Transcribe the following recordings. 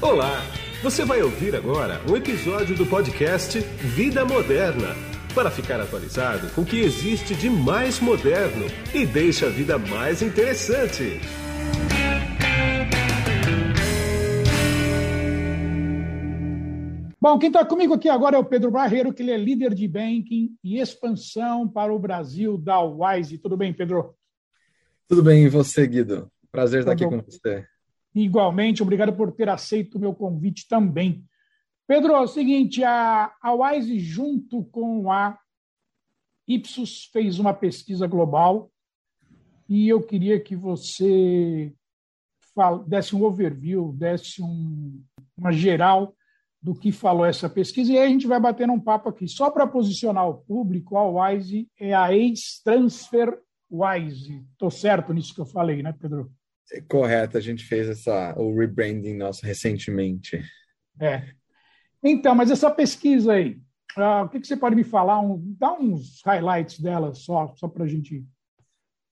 Olá! Você vai ouvir agora um episódio do podcast Vida Moderna para ficar atualizado com o que existe de mais moderno e deixa a vida mais interessante. Bom, quem está comigo aqui agora é o Pedro Barreiro, que ele é líder de banking e expansão para o Brasil da Wise. Tudo bem, Pedro? Tudo bem, e você, Guido? Prazer estar aqui com você. Igualmente, obrigado por ter aceito o meu convite também. Pedro, é o seguinte, a, a Wise, junto com a Ipsos, fez uma pesquisa global e eu queria que você desse um overview, desse um, uma geral do que falou essa pesquisa, e aí a gente vai bater um papo aqui. Só para posicionar o público, a Wise é a ex-Transfer Wise. Estou certo nisso que eu falei, né, Pedro? Correto, a gente fez essa, o rebranding nosso recentemente. É. Então, mas essa pesquisa aí, uh, o que, que, você pode me falar? Um, dá uns highlights dela só, só para a gente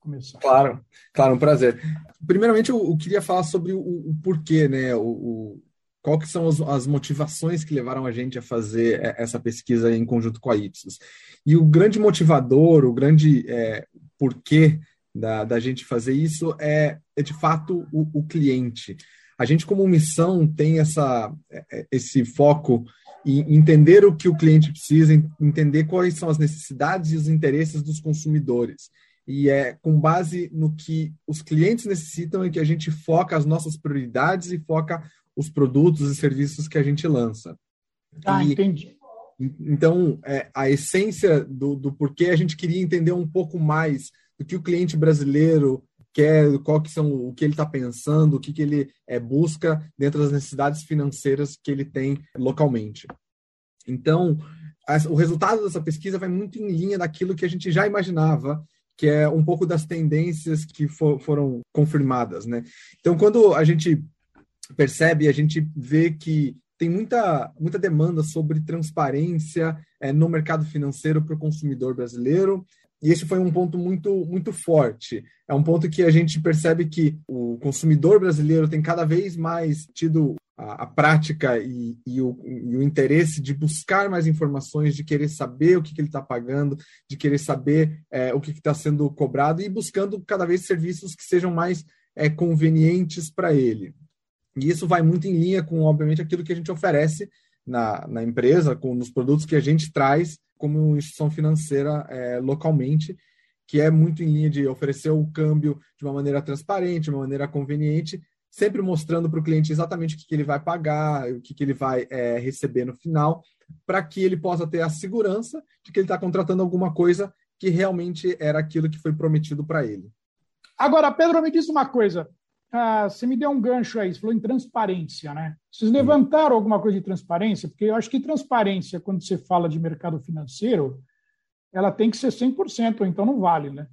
começar. Claro, claro, um prazer. Primeiramente, eu, eu queria falar sobre o, o porquê, né? O, o, qual que são as, as, motivações que levaram a gente a fazer é, essa pesquisa em conjunto com a Ipsos. E o grande motivador, o grande é, porquê da, da gente fazer isso é, é de fato o, o, cliente. A gente, como missão, tem essa, é, é, esse foco em entender o que o cliente precisa, entender quais são as necessidades e os interesses dos consumidores. E é com base no que os clientes necessitam é que a gente foca as nossas prioridades e foca os produtos e serviços que a gente lança. Ah, e, entendi. Então, é, a essência do, do porquê a gente queria entender um pouco mais do que o cliente brasileiro quer, qual que são o que ele está pensando, o que, que ele é, busca dentro das necessidades financeiras que ele tem localmente. Então, o resultado dessa pesquisa vai muito em linha daquilo que a gente já imaginava, que é um pouco das tendências que for, foram confirmadas, né? Então, quando a gente percebe, a gente vê que tem muita, muita demanda sobre transparência é, no mercado financeiro para o consumidor brasileiro. E esse foi um ponto muito, muito forte. É um ponto que a gente percebe que o consumidor brasileiro tem cada vez mais tido a, a prática e, e, o, e, o, interesse de buscar mais informações, de querer saber o que, que ele está pagando, de querer saber é, o que está sendo cobrado e buscando cada vez serviços que sejam mais é, convenientes para ele. E isso vai muito em linha com, obviamente, aquilo que a gente oferece na, na empresa, com nos produtos que a gente traz como instituição financeira é, localmente, que é muito em linha de oferecer o câmbio de uma maneira transparente, de uma maneira conveniente, sempre mostrando para o cliente exatamente o que, que, ele vai pagar, o que, que ele vai é, receber no final, para que ele possa ter a segurança de que ele está contratando alguma coisa que realmente era aquilo que foi prometido para ele. Agora, Pedro, me diz uma coisa. Ah, você me deu um gancho aí, você falou em transparência, né? Vocês levantaram alguma coisa de transparência? Porque eu acho que transparência, quando você fala de mercado financeiro, ela tem que ser 100%, ou então não vale, né?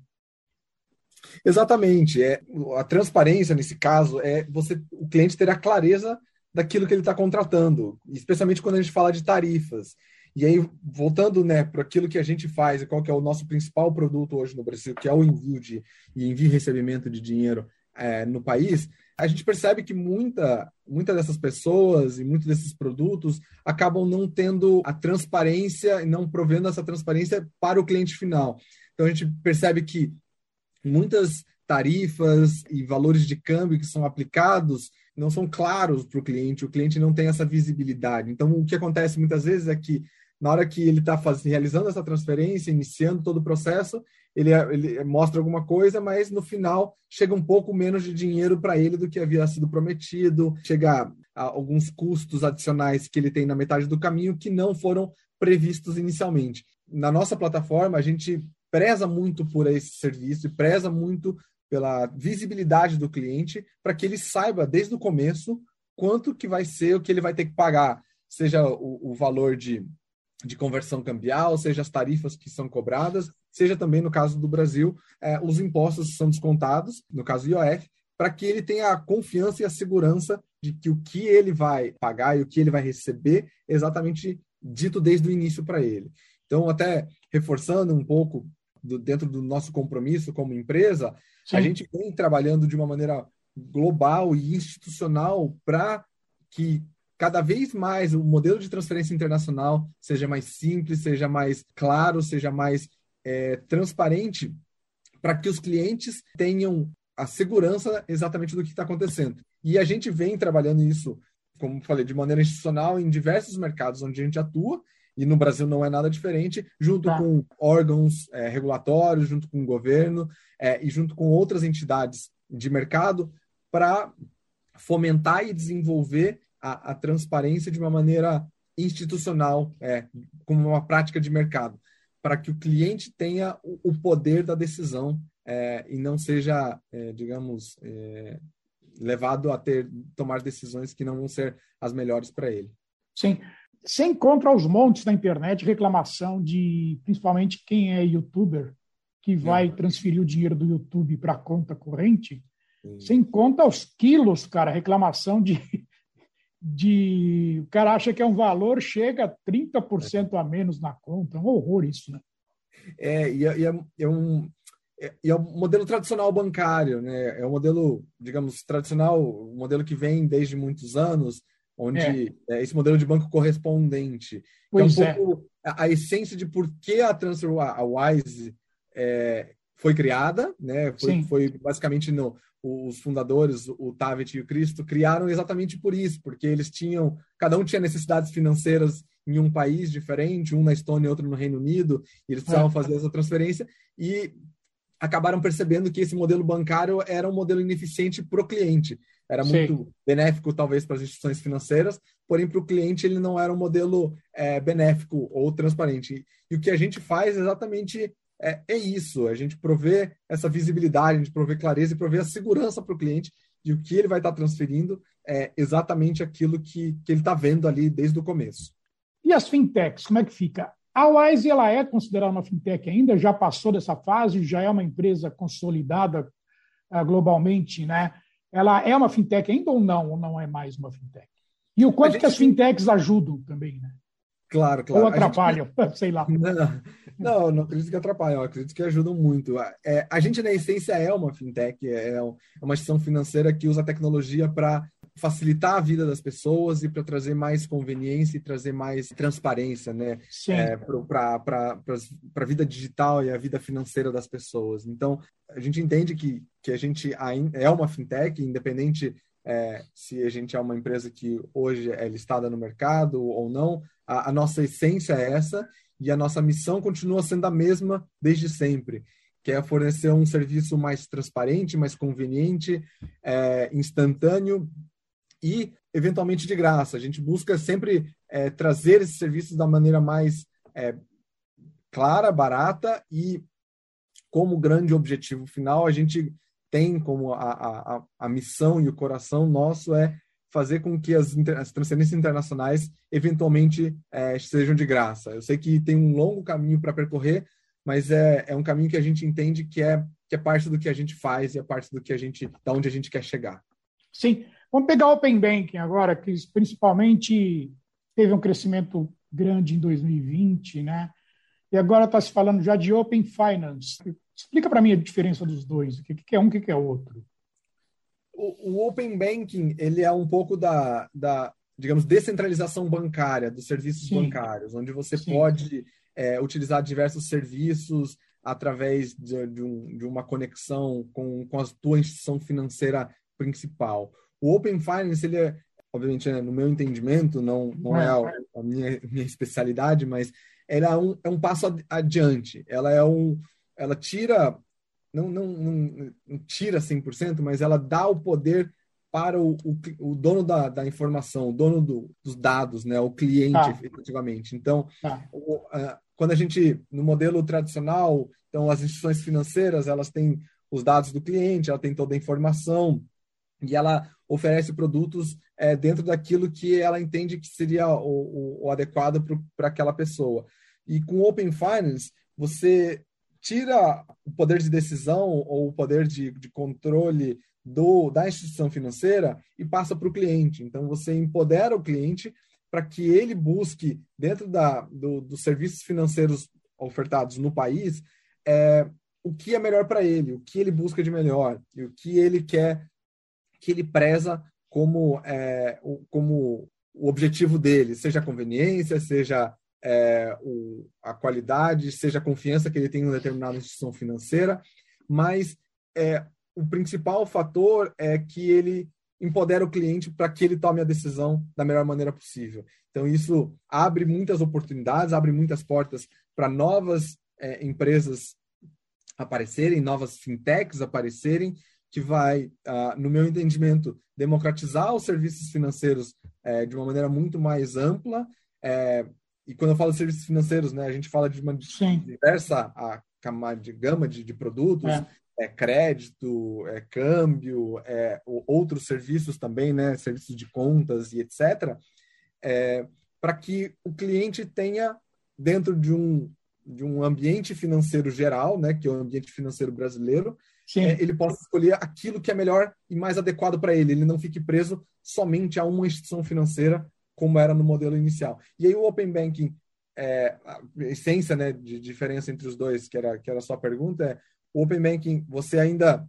Exatamente. É, a transparência, nesse caso, é você o cliente ter a clareza daquilo que ele está contratando, especialmente quando a gente fala de tarifas. E aí, voltando né, para aquilo que a gente faz e qual que é o nosso principal produto hoje no Brasil, que é o envio de e envio e recebimento de dinheiro é, no país, a gente percebe que muita, muita dessas pessoas e muitos desses produtos acabam não tendo a transparência e não provendo essa transparência para o cliente final. Então a gente percebe que muitas tarifas e valores de câmbio que são aplicados não são claros para o cliente, o cliente não tem essa visibilidade. Então, o que acontece muitas vezes é que, na hora que ele está realizando essa transferência, iniciando todo o processo, ele, ele mostra alguma coisa, mas no final chega um pouco menos de dinheiro para ele do que havia sido prometido, chega a alguns custos adicionais que ele tem na metade do caminho que não foram previstos inicialmente. Na nossa plataforma, a gente preza muito por esse serviço e preza muito pela visibilidade do cliente para que ele saiba desde o começo quanto que vai ser o que ele vai ter que pagar, seja o, o valor de, de conversão cambial, seja as tarifas que são cobradas, seja também, no caso do Brasil, é, os impostos que são descontados, no caso do IOF, para que ele tenha a confiança e a segurança de que o que ele vai pagar e o que ele vai receber é exatamente dito desde o início para ele. Então, até reforçando um pouco do, dentro do nosso compromisso como empresa, Sim. a gente vem trabalhando de uma maneira global e institucional para que cada vez mais o modelo de transferência internacional seja mais simples, seja mais claro, seja mais é, transparente, para que os clientes tenham a segurança exatamente do que está acontecendo. E a gente vem trabalhando isso, como falei, de maneira institucional em diversos mercados onde a gente atua, e no Brasil não é nada diferente, junto tá. com órgãos é, regulatórios, junto com o governo é, e junto com outras entidades de mercado, para fomentar e desenvolver a, a, transparência de uma maneira institucional, é, como uma prática de mercado, para que o cliente tenha o, o poder da decisão é, e não seja, é, digamos, é, levado a ter tomar decisões que não vão ser as melhores para ele. Sim. Você encontra aos montes na internet reclamação de, principalmente quem é youtuber, que vai transferir o dinheiro do YouTube para a conta corrente. Sim. Você encontra aos quilos, cara, reclamação de, de. O cara acha que é um valor, chega a 30% a menos na conta. É um horror isso, né? É, e é, é, é um é, e é o modelo tradicional bancário, né? É o modelo, digamos, tradicional, o modelo que vem desde muitos anos, onde é. é esse modelo de banco correspondente. Pois é um é. pouco a, a, essência de por que a Transfer a Wise é, foi criada, né? Foi, foi basicamente no, os fundadores, o Tavet e o Cristo, criaram exatamente por isso, porque eles tinham, cada um tinha necessidades financeiras em um país diferente, um na Estônia e outro no Reino Unido, e eles precisavam é. fazer essa transferência, e acabaram percebendo que esse modelo bancário era um modelo ineficiente para o cliente. Era muito Sim. benéfico, talvez, para as instituições financeiras, porém, para o cliente, ele não era um modelo é, benéfico ou transparente. E o que a gente faz exatamente é, é isso: a gente provê essa visibilidade, a gente provê clareza e provê a segurança para o cliente de o que ele vai estar transferindo é exatamente aquilo que, que ele está vendo ali desde o começo. E as fintechs, como é que fica? A Wise ela é considerada uma fintech ainda, já passou dessa fase, já é uma empresa consolidada uh, globalmente, né? Ela é uma fintech ainda ou não, ou não é mais uma fintech? E o quanto gente... que as fintechs ajudam também, né? Claro, claro. Ou atrapalham, gente... sei lá. Não, não, não acredito que atrapalham, acredito que ajudam muito. É, a gente, na essência, é uma fintech, é, é uma instituição financeira que usa tecnologia para facilitar a vida das pessoas e para trazer mais conveniência e trazer mais transparência, né? É, para a vida digital e a vida financeira das pessoas. Então, a gente entende que, que a gente é uma fintech, independente é, se a gente é uma empresa que hoje é listada no mercado ou não, a, a nossa essência é essa e a nossa missão continua sendo a mesma desde sempre que é fornecer um serviço mais transparente, mais conveniente, é, instantâneo e eventualmente de graça. A gente busca sempre é, trazer esses serviços da maneira mais é, clara, barata e como grande objetivo final a gente tem como a, a, a missão e o coração nosso é fazer com que as, as transferências internacionais eventualmente é, sejam de graça. Eu sei que tem um longo caminho para percorrer, mas é, é um caminho que a gente entende que é, que é parte do que a gente faz e é parte do que a gente, da onde a gente quer chegar. Sim, Vamos pegar o Open Banking agora, que principalmente teve um crescimento grande em 2020, né? E agora está se falando já de Open Finance. Explica para mim a diferença dos dois. O que é um, o que é outro? O, o Open Banking ele é um pouco da, da digamos, descentralização bancária dos serviços Sim. bancários, onde você Sim. pode é, utilizar diversos serviços através de, de, um, de uma conexão com, com a tua instituição financeira principal. O Open Finance, ele é, obviamente, né, no meu entendimento, não, não é a, a minha, minha especialidade, mas ela é um, é um passo adiante. Ela é um, ela tira, não, não, não, não tira 100%, mas ela dá o poder para o, o, o dono da, da, informação, o dono do, dos dados, né, o cliente, ah. efetivamente. Então, ah. o, a, quando a gente, no modelo tradicional, então as instituições financeiras, elas têm os dados do cliente, ela tem toda a informação, e ela oferece produtos é, dentro daquilo que ela entende que seria o, o, o adequado para aquela pessoa. E com Open Finance, você tira o poder de decisão ou o poder de, de controle do, da instituição financeira e passa para o cliente. Então, você empodera o cliente para que ele busque, dentro da, do, dos serviços financeiros ofertados no país, é, o que é melhor para ele, o que ele busca de melhor e o que ele quer que ele preza como, é, como o objetivo dele, seja conveniência, seja é, o, a qualidade, seja a confiança que ele tem em uma determinada instituição financeira, mas é, o principal fator é que ele empodera o cliente para que ele tome a decisão da melhor maneira possível. Então, isso abre muitas oportunidades, abre muitas portas para novas é, empresas aparecerem, novas fintechs aparecerem, que vai, uh, no meu entendimento, democratizar os serviços financeiros é, de uma maneira muito mais ampla. É, e quando eu falo de serviços financeiros, né, a gente fala de uma Sim. diversa a, de gama de, de produtos, é. é. crédito, é câmbio, é, outros serviços também, né, serviços de contas e etc., é, para que o cliente tenha, dentro de um, de um ambiente financeiro geral, né, que é o ambiente financeiro brasileiro, é, ele possa escolher aquilo que é melhor e mais adequado para ele. Ele não fique preso somente a uma instituição financeira, como era no modelo inicial. E aí o Open Banking, é, a essência né, de diferença entre os dois, que era, que era a sua pergunta, é o Open Banking, você ainda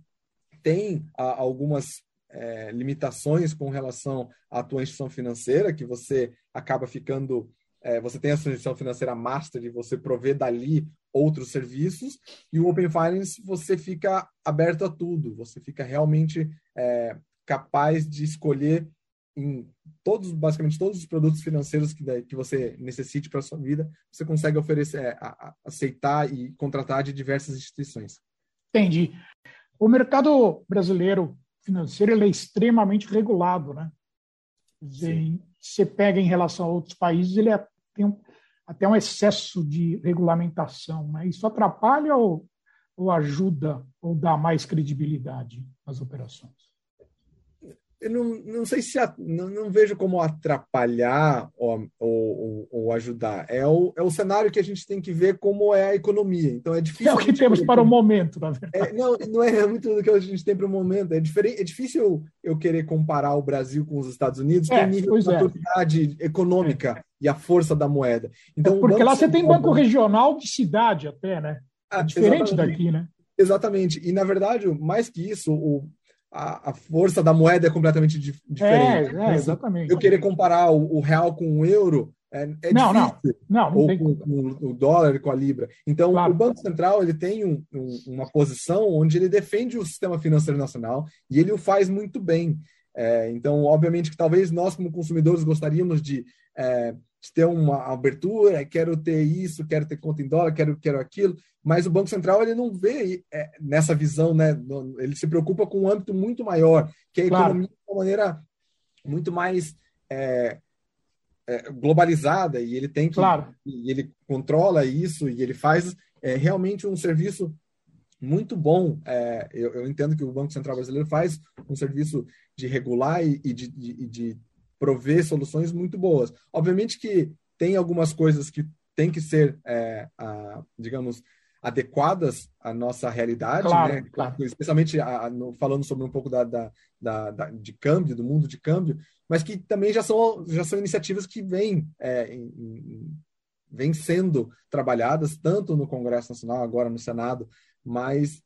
tem a, algumas é, limitações com relação à tua instituição financeira, que você acaba ficando é, você tem a sua instituição financeira master e você provê dali outros serviços, e o Open Finance você fica aberto a tudo, você fica realmente é, capaz de escolher em todos, basicamente todos os produtos financeiros que, que você necessite para sua vida, você consegue oferecer, é, aceitar e contratar de diversas instituições. Entendi. O mercado brasileiro financeiro ele é extremamente regulado, né? Sim. Você pega em relação a outros países, ele é tem um, até um excesso de regulamentação. Né? Isso atrapalha ou, ou ajuda ou dá mais credibilidade às operações? Eu não, não sei se não, não, vejo como atrapalhar ou, ou, ou, ajudar. É o, é o cenário que a gente tem que ver como é a economia. Então é difícil. É o que temos para o momento, na verdade. É, não, não é muito do que a gente tem para o momento. É, diferente, é difícil eu querer comparar o Brasil com os Estados Unidos, é, nível de maturidade é. econômica é. e a força da moeda. Então, porque lá você tem banco regional de cidade até, né? Ah, diferente exatamente. daqui, né? Exatamente. E, na verdade, mais que isso, o, a, a, força da moeda é completamente di diferente. É, é, exatamente. Eu querer comparar o, o, real com o euro é, é não, difícil. Não, não, Ou tem... com, com, o dólar com a libra. Então, claro. o Banco Central ele tem um, um, uma posição onde ele defende o sistema financeiro nacional e ele o faz muito bem. É, então, obviamente que talvez nós, como consumidores, gostaríamos de é, ter uma abertura, quero ter isso, quero ter conta em dólar, quero, quero aquilo, mas o Banco Central ele não vê é, nessa visão, né? Ele se preocupa com um âmbito muito maior, que é a claro. economia de uma maneira muito mais é, é, globalizada e ele tem que claro. e ele controla isso e ele faz é, realmente um serviço muito bom. É, eu, eu, entendo que o Banco Central brasileiro faz um serviço de regular e, e de, de, de prover soluções muito boas. Obviamente que tem algumas coisas que têm que ser, é, a, digamos, adequadas à nossa realidade, claro, né? Claro. especialmente a, no, falando sobre um pouco da, da, da, da, de câmbio, do mundo de câmbio, mas que também já são, já são iniciativas que vêm, é, em, em, sendo trabalhadas, tanto no Congresso Nacional, agora no Senado, mas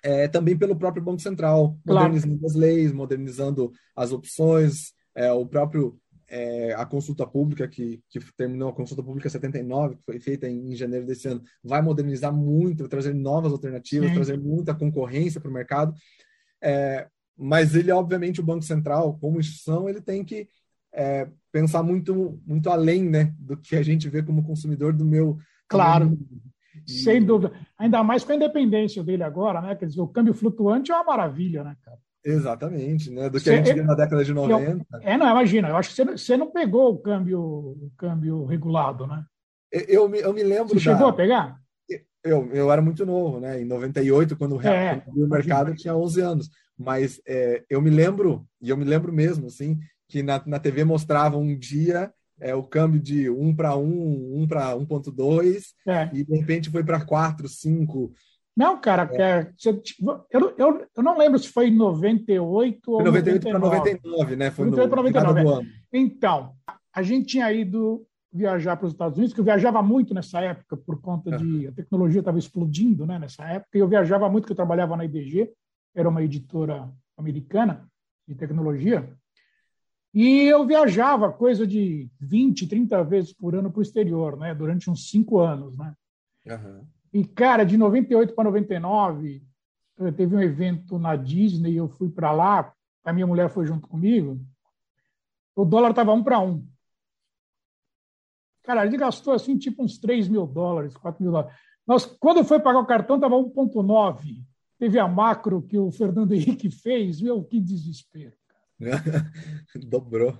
é, também pelo próprio Banco Central, modernizando claro. as leis, modernizando as opções, é, o próprio é, a consulta pública que, que terminou a consulta pública 79 que foi feita em, em janeiro desse ano vai modernizar muito trazer novas alternativas trazer muita concorrência para o mercado. É, mas ele obviamente o banco central como instituição ele tem que é, pensar muito muito além né do que a gente vê como consumidor do meu claro. e... sem dúvida. Ainda mais com a independência dele agora né quer dizer o câmbio flutuante é uma maravilha né cara Exatamente, né? Do que a gente viu na década de 90. Eu, é, não, imagina, eu acho que você, você não pegou o câmbio, o câmbio regulado, né? Eu, eu, me, lembro. Você da... chegou a pegar? Eu, eu era muito novo, né? Em 98, quando é, quando o mercado eu tinha 11 anos. Mas é, eu me lembro, e eu me lembro mesmo, assim, que na, na TV mostrava um dia é, o câmbio de 1 para 1, 1 para 1.2, é. e de repente foi para 4, 5. Não, cara, é. eu, eu, eu não lembro se foi em 98 ou 98 para 99, né? Foi 98 para 99. Do ano. Então, a gente tinha ido viajar para os Estados Unidos, que eu viajava muito nessa época por conta de a tecnologia estava explodindo, né, nessa época. E eu viajava muito, porque eu trabalhava na IDG, era uma editora americana de tecnologia. E eu viajava coisa de 20, 30 vezes por ano para o exterior, né? Durante uns cinco anos, né? Uhum. E, cara, de 98 para 99, teve um evento na Disney, eu fui para lá, a minha mulher foi junto comigo, o dólar estava um para um. Cara, ele gastou assim, tipo uns 3 mil dólares, 4 mil dólares. Nós, quando foi pagar o cartão, estava 1,9. Teve a macro que o Fernando Henrique fez, meu, que desespero. Dobrou.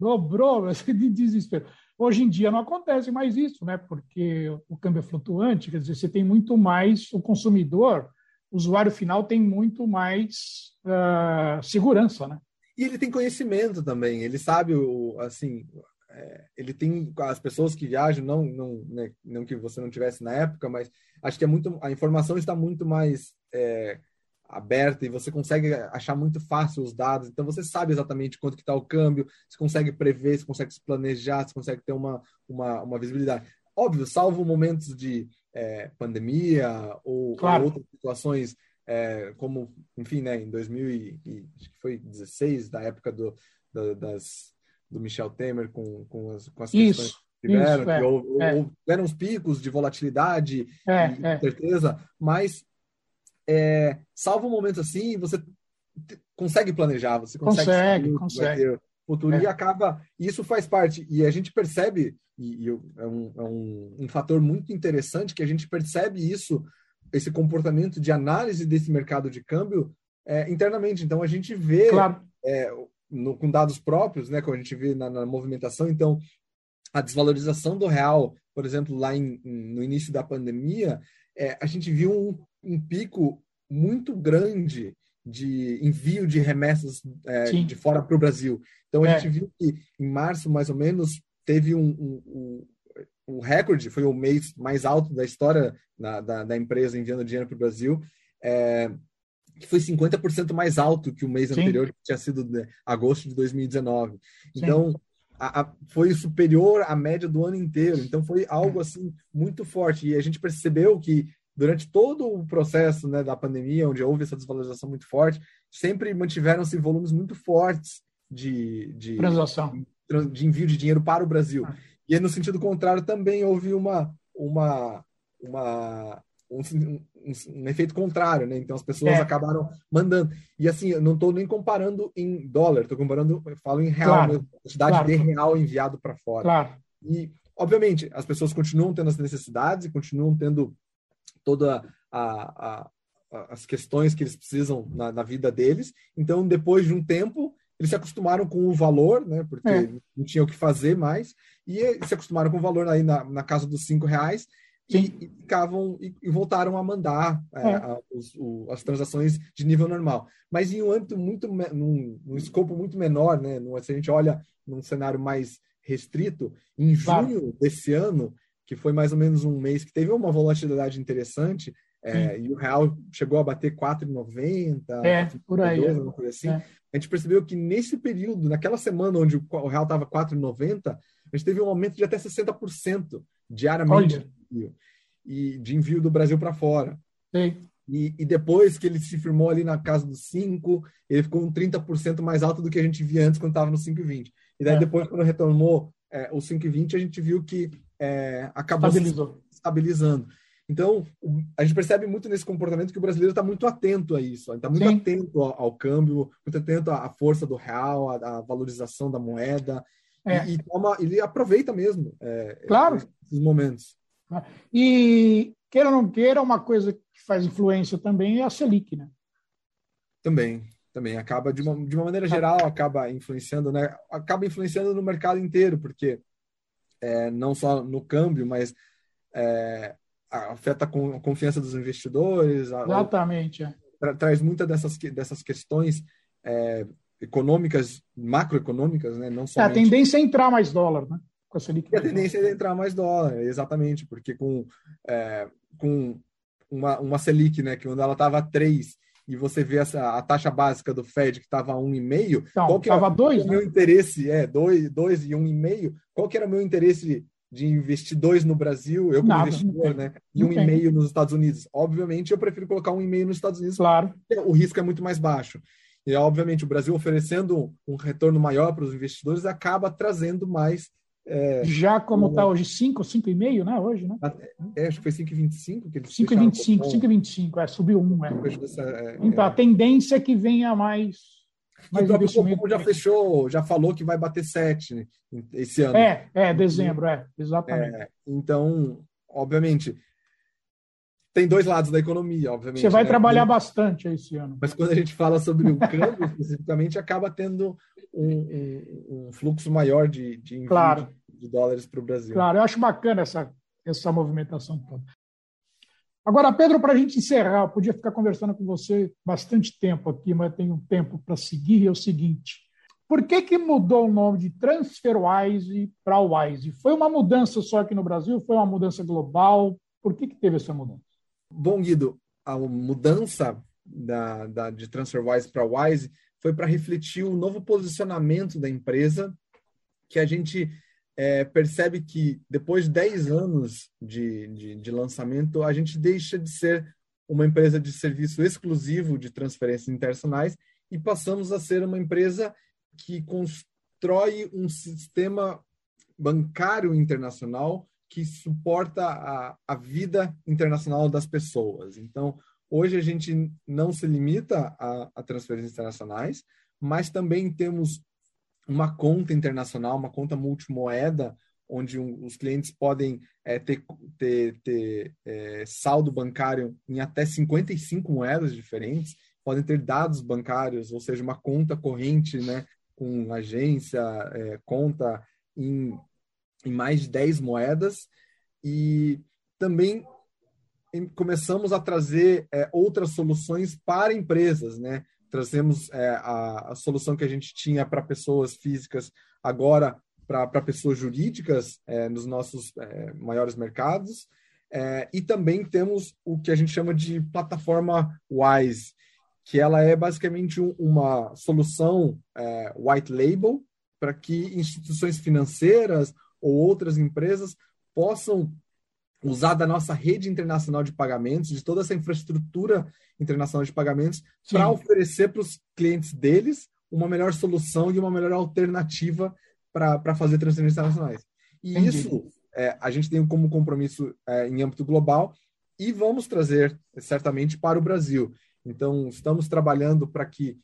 Dobrou, de desespero. Hoje em dia não acontece mais isso, né? Porque o câmbio é flutuante, quer dizer, você tem muito mais, o consumidor, o usuário final tem muito mais uh, segurança, né? E ele tem conhecimento também, ele sabe o, assim, é, ele tem as pessoas que viajam, não, não, né, não que você não tivesse na época, mas acho que é muito, a informação está muito mais é, aberta e você consegue achar muito fácil os dados, então você sabe exatamente quanto que está o câmbio, você consegue prever, você consegue se planejar, você consegue ter uma, uma, uma visibilidade. Óbvio, salvo momentos de é, pandemia ou, claro. ou, outras situações, é, como, enfim, né, em 2016, da época do, da, das, do Michel Temer com, com as, com as questões que tiveram, isso, é, é. houveram os picos de volatilidade, é, e, é. certeza, mas é, salvo um momento assim, você consegue planejar, você consegue, consegue, consegue. futuro é. e acaba. Isso faz parte e a gente percebe e, e é, um, é um, um, fator muito interessante que a gente percebe isso, esse comportamento de análise desse mercado de câmbio é, internamente. Então a gente vê claro. é, no, com dados próprios, né, como a gente vê na, na, movimentação. Então a desvalorização do real, por exemplo, lá em, no início da pandemia, é, a gente viu um, um pico muito grande de envio de remessas é, de fora para o Brasil. Então a é. gente viu que em março, mais ou menos, teve um, um, um, um recorde, foi o mês mais alto da história da, da, da empresa enviando dinheiro para o Brasil, é, que foi 50% mais alto que o mês Sim. anterior, que tinha sido de agosto de 2019. Então, a, a, foi superior à média do ano inteiro. Então, foi algo assim muito forte. E a gente percebeu que durante todo o processo né, da pandemia, onde houve essa desvalorização muito forte, sempre mantiveram-se volumes muito fortes de, de, transação de envio de dinheiro para o Brasil. Ah. E no sentido contrário também houve uma, uma, uma um, um, um, efeito contrário, né? Então as pessoas é. acabaram mandando. E assim, eu não estou nem comparando em dólar, estou comparando, eu falo em real, claro. quantidade claro. de real enviado para fora. Claro. E, obviamente, as pessoas continuam tendo as necessidades e continuam tendo toda a, a, as questões que eles precisam na, na, vida deles. Então, depois de um tempo, eles se acostumaram com o valor, né? Porque é. não tinha o que fazer mais, e se acostumaram com o valor aí na, na casa dos cinco reais. E, e, ficavam e, e, voltaram a mandar é, é. a, os, o, as transações de nível normal, mas em um âmbito muito num, num escopo muito menor, né? se a gente olha num cenário mais restrito, em junho claro. desse ano que foi mais ou menos um mês que teve uma volatilidade interessante, é, e o real chegou a bater 4,90, é, por aí, é. uma coisa assim. É. A gente percebeu que nesse período, naquela semana onde o real estava 4,90, a gente teve um aumento de até 60% diariamente de e de envio do Brasil para fora. Sim. E, e, depois que ele se firmou ali na casa dos 5, ele ficou um 30% mais alto do que a gente via antes quando estava no 5,20. E daí é. depois, quando retomou é, o 5,20, a gente viu que é, acabou Estabilizou. se estabilizando. Então, a gente percebe muito nesse comportamento que o brasileiro está muito atento a isso, está muito Sim. atento ao, ao, câmbio, muito atento à força do real, à, à valorização da moeda, é. e, e toma, ele aproveita mesmo é, claro. esses momentos. E, queira ou não queira, uma coisa que faz influência também é a Selic, né? Também, também. Acaba, de uma, de uma maneira geral, acaba influenciando, né? Acaba influenciando no mercado inteiro, porque é, não só no câmbio, mas é, afeta a confiança dos investidores. Exatamente. A, é. tra, traz muitas dessas, dessas questões é, econômicas, macroeconômicas, né? Não somente... É, a tendência é entrar mais dólar, né? Com a, Selic a tendência é entrar mais dólar, exatamente, porque com, é, com uma, uma Selic, né, que quando ela estava 3 e você vê essa, a taxa básica do Fed que estava 1,5, então, qual que estava 2, né? meu interesse? É, 2, 2 e 1,5. Qual que era o meu interesse de investir 2 no Brasil, eu como Nada, investidor, né? E 1,5 nos Estados Unidos? Obviamente, eu prefiro colocar 1,5 nos Estados Unidos, claro. o risco é muito mais baixo. E, obviamente, o Brasil oferecendo um retorno maior para os investidores acaba trazendo mais. É, Já como está hoje, 5, 5,5, né? Hoje, né? É, acho que foi 5,25 que eles 5,25, 5,25, é, subiu um. É. é. então, a tendência é que venha mais. mais o Copom já fechou, já falou que vai bater 7 né, esse ano. É, é, dezembro, é, exatamente. É, então, obviamente, tem dois lados da economia, obviamente. Você vai né? trabalhar bastante esse ano. Mas quando a gente fala sobre o câmbio, especificamente, acaba tendo um, um, um fluxo maior de, de claro. De dólares para o Brasil. Claro, eu acho bacana essa, essa movimentação toda. Agora, Pedro, para a gente encerrar, eu podia ficar conversando com você bastante tempo aqui, mas tenho um tempo para seguir, é o seguinte. Por que, que mudou o nome de TransferWise para Wise? Foi uma mudança só aqui no Brasil? Foi uma mudança global? Por que, que teve essa mudança? Bom, Guido, a mudança da, da, de TransferWise para Wise foi para refletir o novo posicionamento da empresa, que a gente é, percebe que depois de 10 anos de, de, de, lançamento, a gente deixa de ser uma empresa de serviço exclusivo de transferências internacionais e passamos a ser uma empresa que constrói um sistema bancário internacional que suporta a, a vida internacional das pessoas. Então, hoje a gente não se limita a, a transferências internacionais, mas também temos uma conta internacional, uma conta multimoeda, onde um, os clientes podem é, ter, ter, ter é, saldo bancário em até 55 moedas diferentes, podem ter dados bancários, ou seja, uma conta corrente, né, com agência, é, conta em em mais de 10 moedas e também começamos a trazer é, outras soluções para empresas, né? Trazemos é, a, a, solução que a gente tinha para pessoas físicas agora para pessoas jurídicas é, nos nossos é, maiores mercados. É, e também temos o que a gente chama de plataforma Wise, que ela é basicamente uma solução é, white label para que instituições financeiras ou outras empresas possam usar da nossa rede internacional de pagamentos, de toda essa infraestrutura internacional de pagamentos, para oferecer para os clientes deles uma melhor solução e uma melhor alternativa para fazer transferências internacionais. E Entendi. isso é, a gente tem como compromisso é, em âmbito global e vamos trazer certamente para o Brasil. Então, estamos trabalhando para que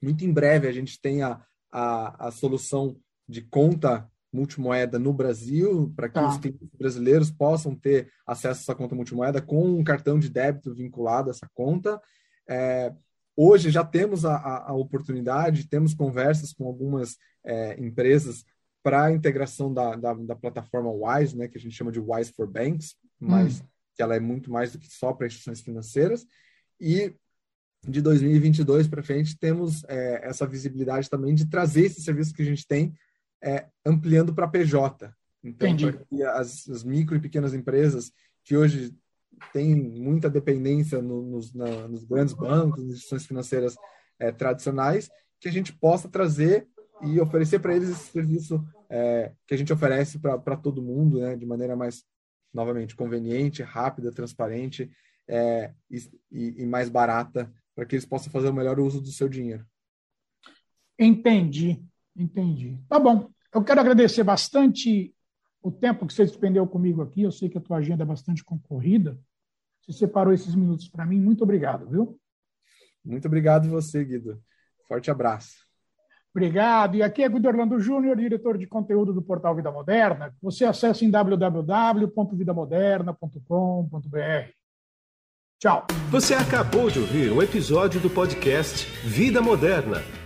muito em breve a gente tenha a, a solução de conta multimoeda no Brasil, para que tá. os clientes brasileiros possam ter acesso a essa conta multimoeda com um cartão de débito vinculado a essa conta. É, hoje já temos a, a, a, oportunidade, temos conversas com algumas é, empresas para a integração da, da, da, plataforma Wise, né, que a gente chama de Wise for Banks, mas hum. que ela é muito mais do que só para instituições financeiras. E de 2022 para frente temos é, essa visibilidade também de trazer esses serviços que a gente tem é, ampliando para PJ. Então, as, as, micro e pequenas empresas que hoje têm muita dependência no, nos, na, nos, grandes bancos, nas instituições financeiras é, tradicionais, que a gente possa trazer e oferecer para eles esse serviço é, que a gente oferece para todo mundo, né, de maneira mais, novamente, conveniente, rápida, transparente é, e, e mais barata, para que eles possam fazer o melhor uso do seu dinheiro. Entendi. Entendi. Tá bom. Eu quero agradecer bastante o tempo que você despendeu comigo aqui. Eu sei que a tua agenda é bastante concorrida. Você separou esses minutos para mim. Muito obrigado, viu? Muito obrigado você, Guido. Forte abraço. Obrigado. E aqui é Guido Orlando Júnior, diretor de conteúdo do portal Vida Moderna. Você acessa em www.vidamoderna.com.br. Tchau. Você acabou de ouvir um episódio do podcast Vida Moderna